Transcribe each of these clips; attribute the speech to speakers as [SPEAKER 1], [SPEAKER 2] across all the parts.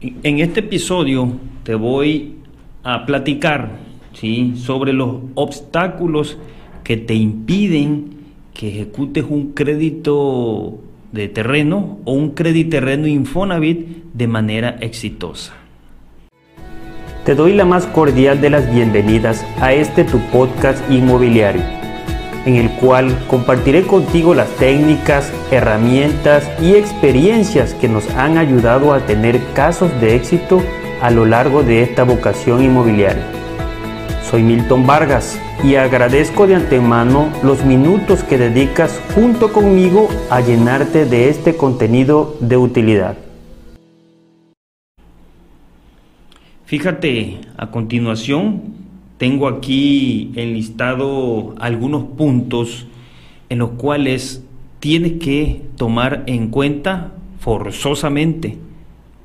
[SPEAKER 1] En este episodio te voy a platicar ¿sí? sobre los obstáculos que te impiden que ejecutes un crédito de terreno o un crédito terreno Infonavit de manera exitosa.
[SPEAKER 2] Te doy la más cordial de las bienvenidas a este tu podcast inmobiliario, en el cual compartiré contigo las técnicas, herramientas y experiencias que nos han ayudado a tener casos de éxito a lo largo de esta vocación inmobiliaria. Soy Milton Vargas y agradezco de antemano los minutos que dedicas junto conmigo a llenarte de este contenido de utilidad.
[SPEAKER 1] Fíjate, a continuación tengo aquí enlistado algunos puntos en los cuales tienes que tomar en cuenta forzosamente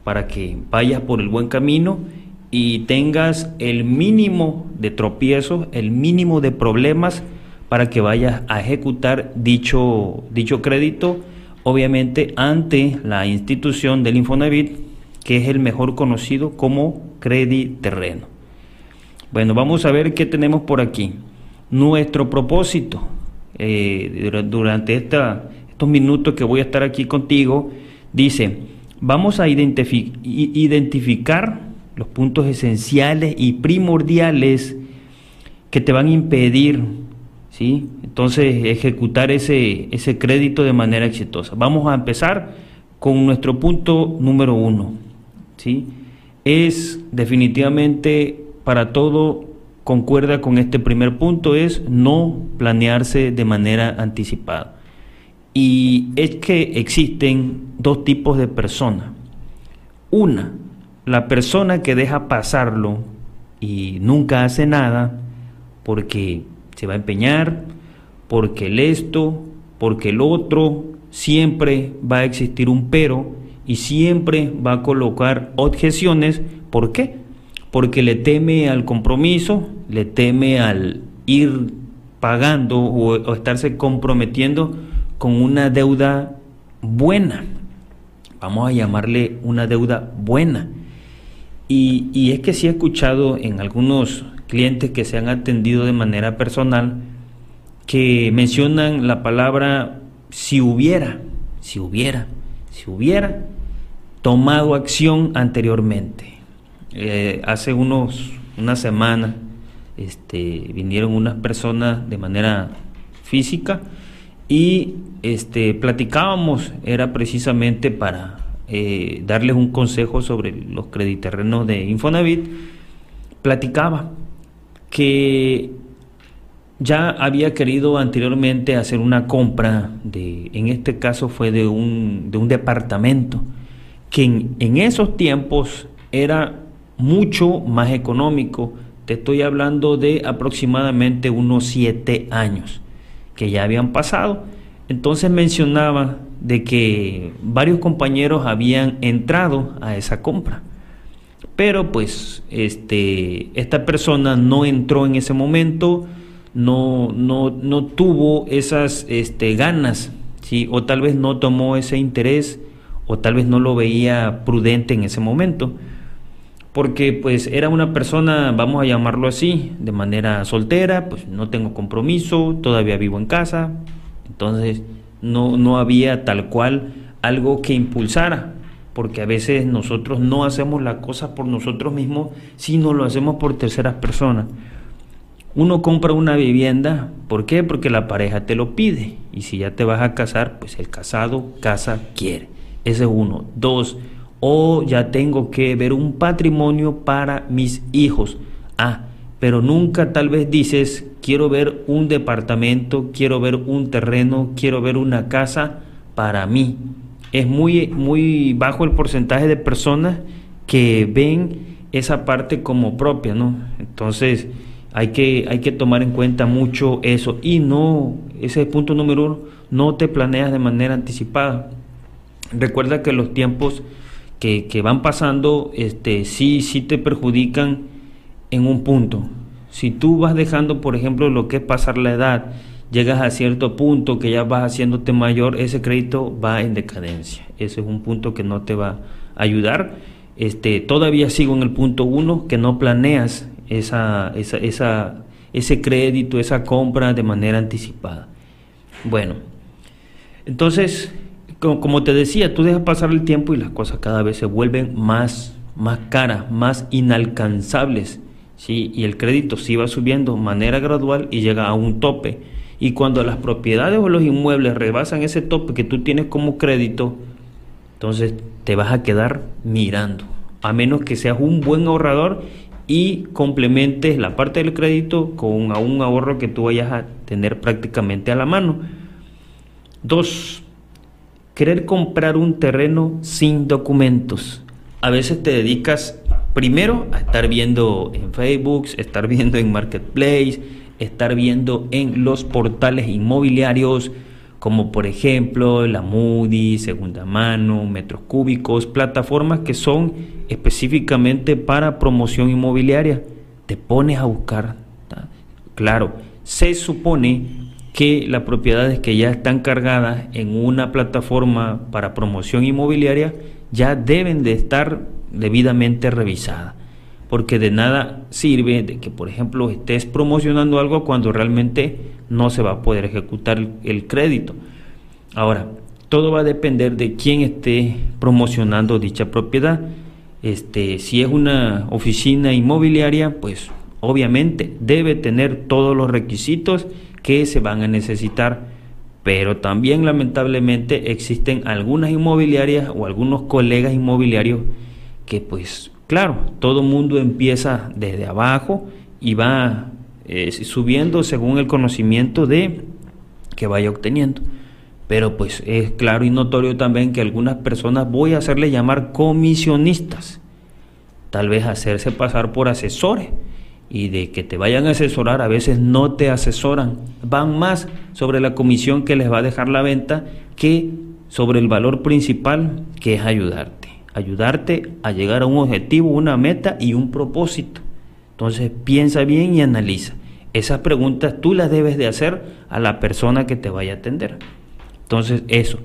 [SPEAKER 1] para que vayas por el buen camino y tengas el mínimo de tropiezos, el mínimo de problemas para que vayas a ejecutar dicho, dicho crédito, obviamente ante la institución del Infonavit que es el mejor conocido como Credit Terreno. Bueno, vamos a ver qué tenemos por aquí. Nuestro propósito eh, durante estos minutos que voy a estar aquí contigo, dice, vamos a identificar los puntos esenciales y primordiales que te van a impedir, ¿sí? Entonces, ejecutar ese, ese crédito de manera exitosa. Vamos a empezar con nuestro punto número uno. ¿sí? Es definitivamente para todo concuerda con este primer punto, es no planearse de manera anticipada. Y es que existen dos tipos de personas. Una, la persona que deja pasarlo y nunca hace nada porque se va a empeñar, porque el esto, porque el otro, siempre va a existir un pero y siempre va a colocar objeciones. ¿Por qué? Porque le teme al compromiso, le teme al ir pagando o, estarse comprometiendo con una deuda buena. Vamos a llamarle una deuda buena. Y, y, es que sí he escuchado en algunos clientes que se han atendido de manera personal que mencionan la palabra si hubiera, si hubiera si hubiera tomado acción anteriormente. Eh, hace unos, una semana este, vinieron unas personas de manera física y este, platicábamos, era precisamente para eh, darles un consejo sobre los crediterrenos de Infonavit, platicaba que ya había querido anteriormente hacer una compra de, en este caso fue de un, de un departamento, que en, esos tiempos era mucho más económico. Te estoy hablando de aproximadamente unos siete años que ya habían pasado. Entonces mencionaba de que varios compañeros habían entrado a esa compra. Pero pues este, esta persona no entró en ese momento, no, no, no tuvo esas este, ganas, ¿sí? o tal vez no tomó ese interés, o tal vez no lo veía prudente en ese momento, porque pues era una persona, vamos a llamarlo así, de manera soltera, pues no tengo compromiso, todavía vivo en casa, entonces no, no había tal cual algo que impulsara, porque a veces nosotros no hacemos las cosas por nosotros mismos, sino lo hacemos por terceras personas. Uno compra una vivienda, ¿por qué? Porque la pareja te lo pide. Y si ya te vas a casar, pues el casado casa quiere. Ese es uno. Dos, o ya tengo que ver un patrimonio para mis hijos. Ah, pero nunca tal vez dices, quiero ver un departamento, quiero ver un terreno, quiero ver una casa para mí. Es muy, muy bajo el porcentaje de personas que ven esa parte como propia, ¿no? Entonces, hay que, hay que tomar en cuenta mucho eso y no, ese punto número uno, no te planeas de manera anticipada. Recuerda que los tiempos que, van pasando este, sí, sí te perjudican en un punto. Si tú vas dejando, por ejemplo, lo que es pasar la edad, llegas a cierto punto que ya vas haciéndote mayor, ese crédito va en decadencia. Ese es un punto que no te va a ayudar este, todavía sigo en el punto uno, que no planeas esa, esa, esa, ese crédito, esa compra de manera anticipada. Bueno, entonces, como, te decía, tú dejas pasar el tiempo y las cosas cada vez se vuelven más, más caras, más inalcanzables. ¿sí? Y el crédito sí va subiendo de manera gradual y llega a un tope. Y cuando las propiedades o los inmuebles rebasan ese tope que tú tienes como crédito, entonces te vas a quedar mirando. A menos que seas un buen ahorrador y complementes la parte del crédito con un ahorro que tú vayas a tener prácticamente a la mano. Dos, querer comprar un terreno sin documentos. A veces te dedicas primero a estar viendo en Facebook, estar viendo en Marketplace, estar viendo en los portales inmobiliarios, como por ejemplo la Moody, Segunda Mano, Metros Cúbicos, plataformas que son específicamente para promoción inmobiliaria. Te pones a buscar. Claro, se supone que las propiedades que ya están cargadas en una plataforma para promoción inmobiliaria ya deben de estar debidamente revisadas. Porque de nada sirve de que, por ejemplo, estés promocionando algo cuando realmente no se va a poder ejecutar el crédito. Ahora, todo va a depender de quién esté promocionando dicha propiedad. Este, si es una oficina inmobiliaria, pues obviamente debe tener todos los requisitos que se van a necesitar, pero también lamentablemente existen algunas inmobiliarias o algunos colegas inmobiliarios que pues claro, todo mundo empieza desde abajo y va eh, subiendo según el conocimiento de que vaya obteniendo. Pero pues es claro y notorio también que algunas personas voy a hacerle llamar comisionistas, tal vez hacerse pasar por asesores y de que te vayan a asesorar, a veces no te asesoran, van más sobre la comisión que les va a dejar la venta que sobre el valor principal que es ayudarte, ayudarte a llegar a un objetivo, una meta y un propósito. Entonces piensa bien y analiza. Esas preguntas tú las debes de hacer a la persona que te vaya a atender. Entonces eso.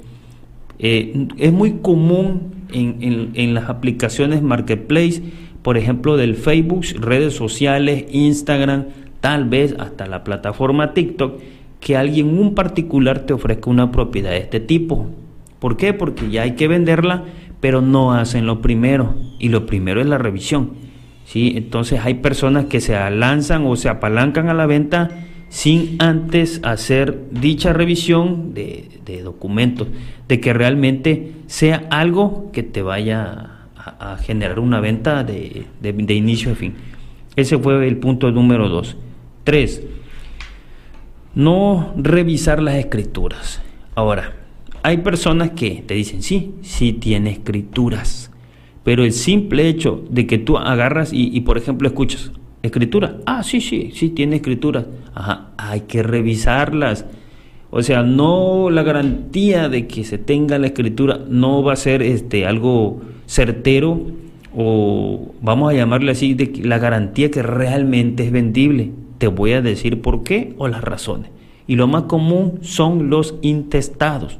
[SPEAKER 1] Eh, es muy común en, en las aplicaciones Marketplace por ejemplo, del Facebook, redes sociales, Instagram, tal vez hasta la plataforma TikTok, que alguien un particular te ofrezca una propiedad de este tipo. ¿Por qué? Porque ya hay que venderla, pero no hacen lo primero, y lo primero es la revisión. ¿sí? Entonces hay personas que se lanzan o se apalancan a la venta sin antes hacer dicha revisión de, de documentos, de que realmente sea algo que te vaya a, generar una venta de, de, inicio a fin. Ese fue el punto número dos. Tres, no revisar las escrituras. Ahora, hay personas que te dicen, sí, sí tiene escrituras, pero el simple hecho de que tú agarras y, por ejemplo, escuchas, escritura, ah, sí, sí, sí tiene escrituras, ajá, hay que revisarlas. O sea, no la garantía de que se tenga la escritura no va a ser este algo certero o vamos a llamarle así, la garantía que realmente es vendible. Te voy a decir por qué o las razones. Y lo más común son los intestados.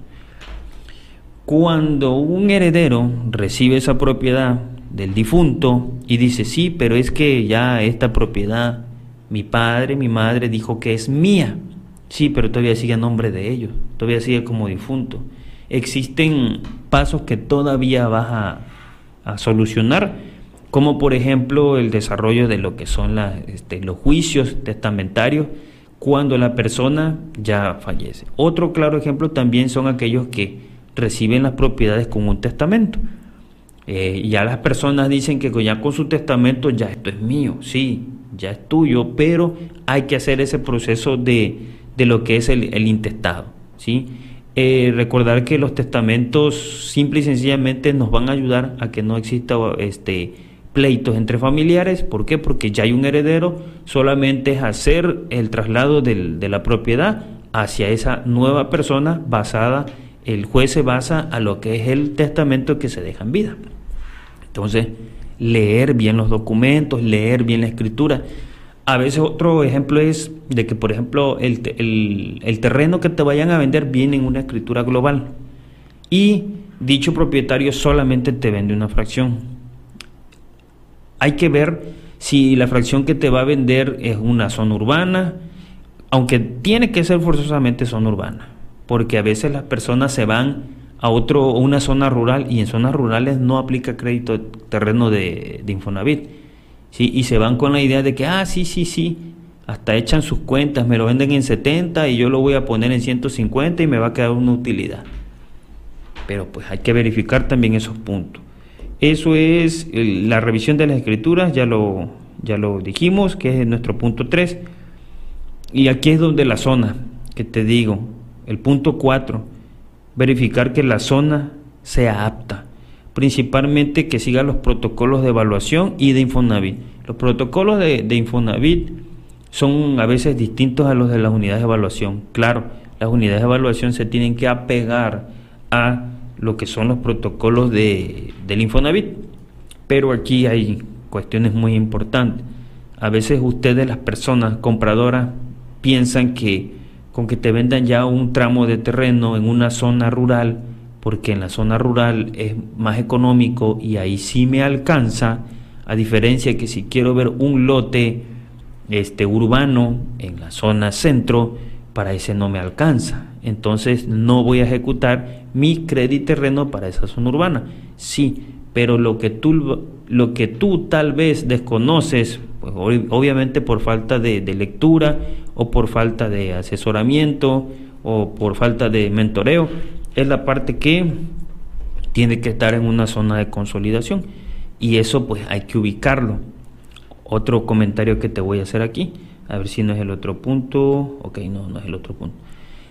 [SPEAKER 1] Cuando un heredero recibe esa propiedad del difunto y dice, sí, pero es que ya esta propiedad, mi padre, mi madre dijo que es mía. Sí, pero todavía sigue a nombre de ellos, todavía sigue como difunto. Existen pasos que todavía vas a, a solucionar, como por ejemplo el desarrollo de lo que son este, los juicios testamentarios cuando la persona ya fallece. Otro claro ejemplo también son aquellos que reciben las propiedades con un testamento. Eh, ya las personas dicen que ya con su testamento ya esto es mío, sí, ya es tuyo, pero hay que hacer ese proceso de, de lo que es el, el intestado, ¿sí? Eh, recordar que los testamentos simple y sencillamente nos van a ayudar a que no exista este pleitos entre familiares. ¿Por qué? Porque ya hay un heredero, solamente es hacer el traslado de la propiedad hacia esa nueva persona basada, el juez se basa a lo que es el testamento que se deja en vida. Entonces, leer bien los documentos, leer bien la escritura. A veces otro ejemplo es de que, por ejemplo, el, terreno que te vayan a vender viene en una escritura global y dicho propietario solamente te vende una fracción. hay que ver si la fracción que te va a vender es una zona urbana, aunque tiene que ser forzosamente zona urbana, porque a veces las personas se van a otro una zona rural y en zonas rurales no aplica crédito terreno de, de Infonavit. ¿Sí? Y se van con la idea de que, ah, sí, sí, sí, hasta echan sus cuentas, me lo venden en 70 y yo lo voy a poner en 150 y me va a quedar una utilidad. Pero pues hay que verificar también esos puntos. Eso es la revisión de las escrituras, ya lo, ya lo dijimos, que es nuestro punto 3. Y aquí es donde la zona, que te digo, el punto 4, verificar que la zona sea apta, principalmente que siga los protocolos de evaluación y de Infonavit. Los protocolos de, de Infonavit son a veces distintos a los de las unidades de evaluación. Claro, las unidades de evaluación se tienen que apegar a lo que son los protocolos de, del Infonavit. Pero aquí hay cuestiones muy importantes. A veces ustedes, las personas compradoras, piensan que con que te vendan ya un tramo de terreno en una zona rural, porque en la zona rural es más económico y ahí sí me alcanza, a diferencia que si quiero ver un lote este urbano en la zona centro, para ese no me alcanza. Entonces no voy a ejecutar mi crédito terreno para esa zona urbana. Sí, pero lo que tú, lo que tú tal vez desconoces, pues, obviamente por falta de, de lectura o por falta de asesoramiento o por falta de mentoreo, es la parte que tiene que estar en una zona de consolidación y eso pues hay que ubicarlo. Otro comentario que te voy a hacer aquí, a ver si no es el otro punto, ok, no, no es el otro punto.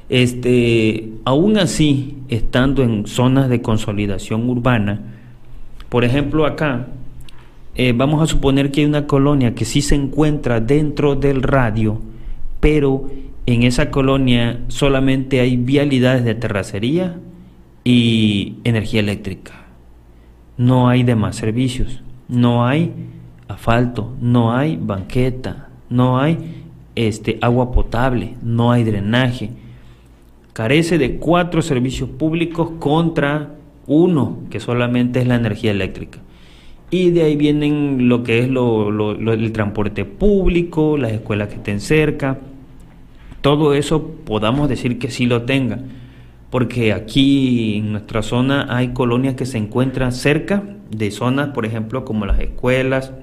[SPEAKER 1] Este, aún así, estando en zonas de consolidación urbana, por ejemplo acá, eh, vamos a suponer que hay una colonia que sí se encuentra dentro del radio, pero en esa colonia solamente hay vialidades de terracería y energía eléctrica. No hay demás servicios, no hay asfalto, no hay banqueta, no hay este, agua potable, no hay drenaje carece de cuatro servicios públicos contra uno, que solamente es la energía eléctrica. Y de ahí vienen lo que es lo, el transporte público, las escuelas que estén cerca. Todo eso podamos decir que sí lo tenga. Porque aquí en nuestra zona hay colonias que se encuentran cerca de zonas, por ejemplo, como las escuelas.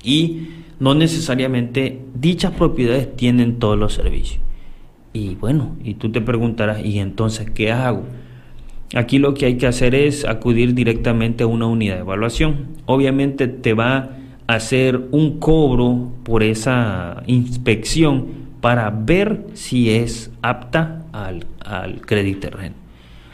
[SPEAKER 1] Y no necesariamente dichas propiedades tienen todos los servicios. Y bueno, y tú te preguntarás, ¿y entonces qué hago? Aquí lo que hay que hacer es acudir directamente a una unidad de evaluación. Obviamente te va a hacer un cobro por esa inspección para ver si es apta al, al crédito terreno.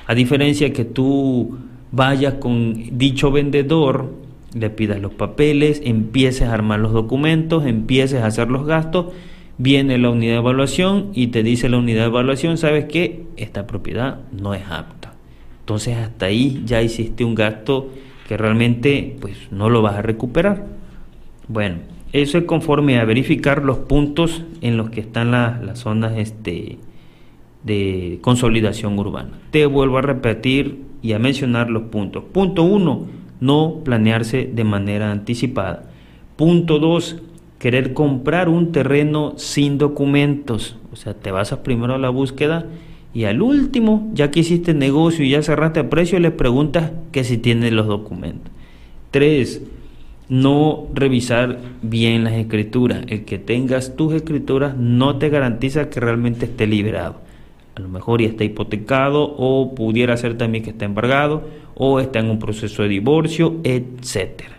[SPEAKER 1] A diferencia que tú vayas con dicho vendedor, le pidas los papeles, empieces a armar los documentos, empieces a hacer los gastos viene la unidad de evaluación y te dice la unidad de evaluación, sabes que esta propiedad no es apta. Entonces hasta ahí ya hiciste un gasto que realmente pues no lo vas a recuperar. Bueno, eso es conforme a verificar los puntos en los que están las zonas este, de consolidación urbana. Te vuelvo a repetir y a mencionar los puntos. Punto 1, no planearse de manera anticipada. Punto 2, querer comprar un terreno sin documentos. O sea, te vas primero a la búsqueda y al último, ya que hiciste negocio y ya cerraste a precio, le preguntas que si tiene los documentos. Tres, no revisar bien las escrituras. El que tengas tus escrituras no te garantiza que realmente esté liberado. A lo mejor ya está hipotecado o pudiera ser también que está embargado o está en un proceso de divorcio, etcétera.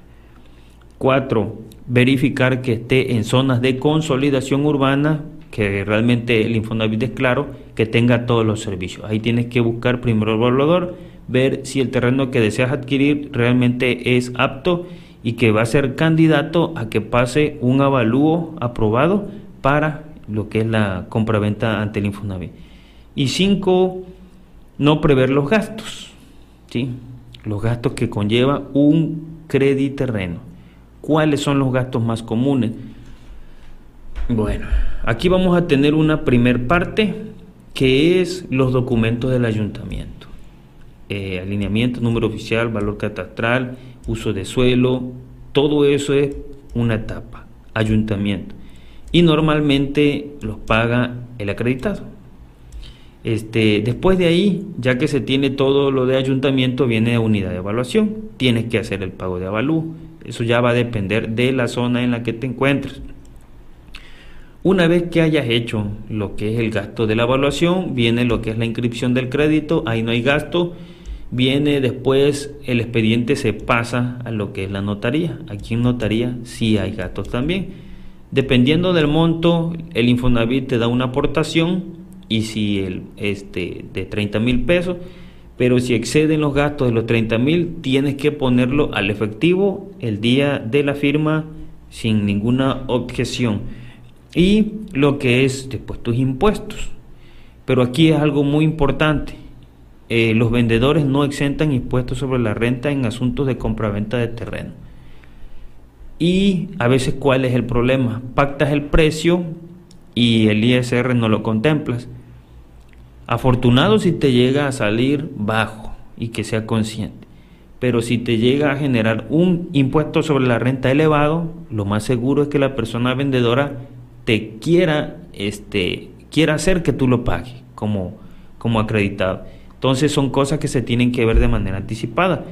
[SPEAKER 1] Cuatro, verificar que esté en zonas de consolidación urbana, que realmente el Infonavit es claro, que tenga todos los servicios. Ahí tienes que buscar primero el evaluador, ver si el terreno que deseas adquirir realmente es apto y que va a ser candidato a que pase un avalúo aprobado para lo que es la compraventa ante el Infonavit. Y cinco, no prever los gastos, ¿sí? los gastos que conlleva un crédito terreno. ¿Cuáles son los gastos más comunes? Bueno, aquí vamos a tener una primer parte que es los documentos del ayuntamiento. Eh, alineamiento, número oficial, valor catastral, uso de suelo, Todo eso es una etapa, ayuntamiento. Y normalmente los paga el acreditado. Este, después de ahí, ya que se tiene todo lo de ayuntamiento, viene unidad de evaluación. Tienes que hacer el pago de avalú. Eso ya va a depender de la zona en la que te encuentres. Una vez que hayas hecho lo que es el gasto de la evaluación, viene lo que es la inscripción del crédito, ahí no hay gasto, viene después el expediente se pasa a lo que es la notaría. Aquí en notaría sí hay gastos también. Dependiendo del monto, el Infonavit te da una aportación y si el este de 30 mil pesos, pero si exceden los gastos de los 30 mil, tienes que ponerlo al efectivo el día de la firma sin ninguna objeción y lo que es después tus impuestos. Pero aquí es algo muy importante. Eh, los vendedores no exentan impuestos sobre la renta en asuntos de compraventa de terreno. Y a veces, ¿cuál es el problema? Pactas el precio y el ISR no lo contemplas. Afortunado si te llega a salir bajo y que sea consciente. Pero si te llega a generar un impuesto sobre la renta elevado, lo más seguro es que la persona vendedora te quiera, este, quiera hacer que tú lo pagues como, como acreditado. Entonces son cosas que se tienen que ver de manera anticipada.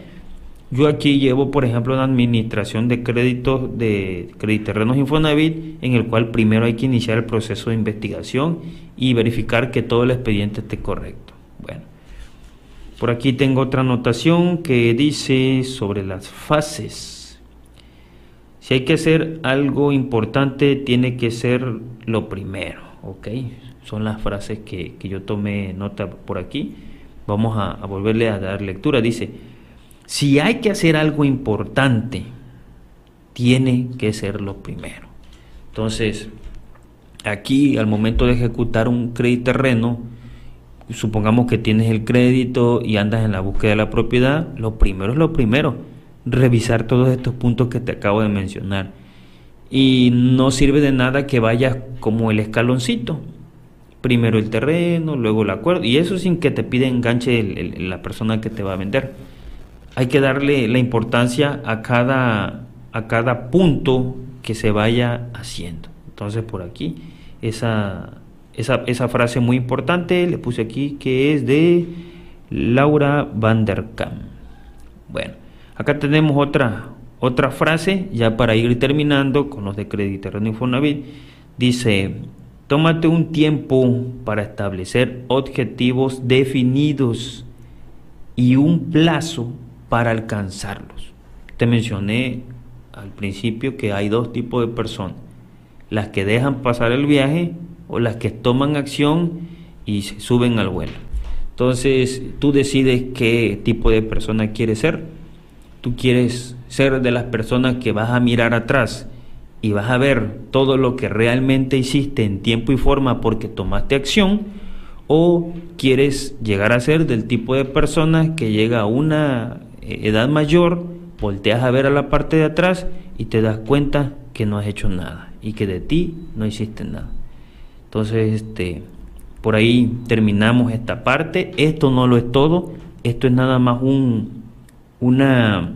[SPEAKER 1] Yo aquí llevo, por ejemplo, una administración de créditos de Crediterrenos Infonavit, en el cual primero hay que iniciar el proceso de investigación y verificar que todo el expediente esté correcto. Bueno, por aquí tengo otra anotación que dice sobre las fases si hay que hacer algo importante, tiene que ser lo primero, ¿ok? Son las frases que, yo tomé nota por aquí. Vamos a, volverle a dar lectura. Dice, si hay que hacer algo importante, tiene que ser lo primero. Entonces, aquí al momento de ejecutar un crédito terreno, supongamos que tienes el crédito y andas en la búsqueda de la propiedad, lo primero es lo primero revisar todos estos puntos que te acabo de mencionar. Y no sirve de nada que vayas como el escaloncito. Primero el terreno, luego el acuerdo. Y eso sin que te pida enganche la persona que te va a vender. Hay que darle la importancia a cada, a cada punto que se vaya haciendo. Entonces por aquí, esa, esa, esa frase muy importante, le puse aquí que es de Laura Van der Kamp. Bueno. Acá tenemos otra, otra frase, ya para ir terminando con los de Crediterreno Infonavit. Dice, tómate un tiempo para establecer objetivos definidos y un plazo para alcanzarlos. Te mencioné al principio que hay dos tipos de personas, las que dejan pasar el viaje o las que toman acción y suben al vuelo. Entonces tú decides qué tipo de persona quieres ser tú quieres ser de las personas que vas a mirar atrás y vas a ver todo lo que realmente hiciste en tiempo y forma porque tomaste acción, o quieres llegar a ser del tipo de persona que llega a una eh, edad mayor, volteas a ver a la parte de atrás y te das cuenta que no has hecho nada y que de ti no hiciste nada. Entonces, este, por ahí terminamos esta parte. Esto no lo es todo, esto es nada más un, una,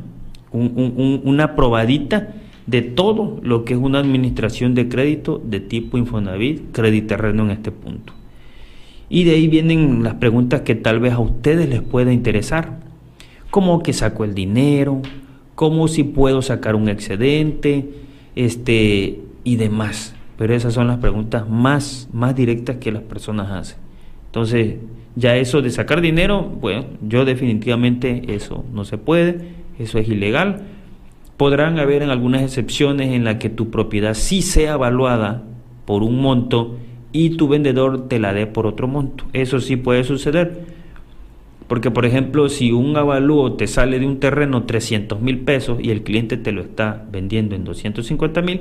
[SPEAKER 1] una probadita de todo lo que es una administración de crédito de tipo Infonavit, Crediterreno en este punto. Y de ahí vienen las preguntas que tal vez a ustedes les pueda interesar. ¿Cómo que saco el dinero? ¿Cómo si puedo sacar un excedente? Este, y demás. Pero esas son las preguntas más, más directas que las personas hacen. Entonces, ya eso de sacar dinero, bueno, yo definitivamente eso no se puede, eso es ilegal. Podrán haber en algunas excepciones en las que tu propiedad sí sea evaluada por un monto y tu vendedor te la dé por otro monto. Eso sí puede suceder. Porque, por ejemplo, si un avalúo te sale de un terreno 300 mil pesos y el cliente te lo está vendiendo en 250 mil,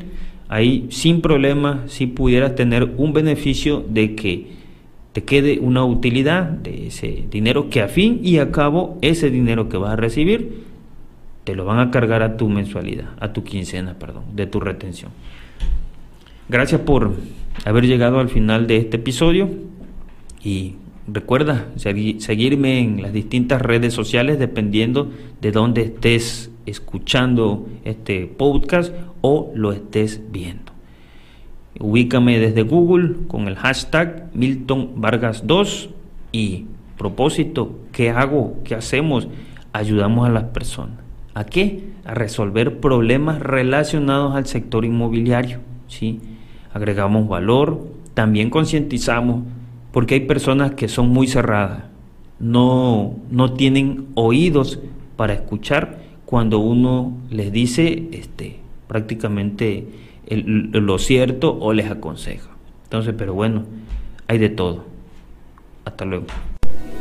[SPEAKER 1] ahí sin problema sí pudieras tener un beneficio de que te quede una utilidad de ese dinero que a fin y a cabo ese dinero que vas a recibir te lo van a cargar a tu mensualidad, a tu quincena, perdón, de tu retención. Gracias por haber llegado al final de este episodio y recuerda seguirme en las distintas redes sociales dependiendo de dónde estés escuchando este podcast o lo estés viendo. Ubícame desde Google con el hashtag Milton Vargas 2 y propósito, ¿qué hago? ¿Qué hacemos? Ayudamos a las personas. ¿A qué? A resolver problemas relacionados al sector inmobiliario. ¿sí? Agregamos valor, también concientizamos, porque hay personas que son muy cerradas, no, no tienen oídos para escuchar cuando uno les dice este, prácticamente lo cierto o les aconseja. Entonces, pero bueno, hay de todo. Hasta luego.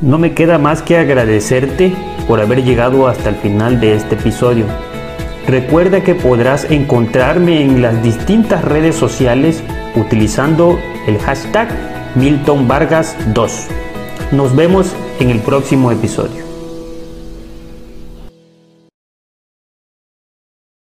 [SPEAKER 2] No me queda más que agradecerte por haber llegado hasta el final de este episodio. Recuerda que podrás encontrarme en las distintas redes sociales utilizando el hashtag Milton Vargas 2. Nos vemos en el próximo episodio.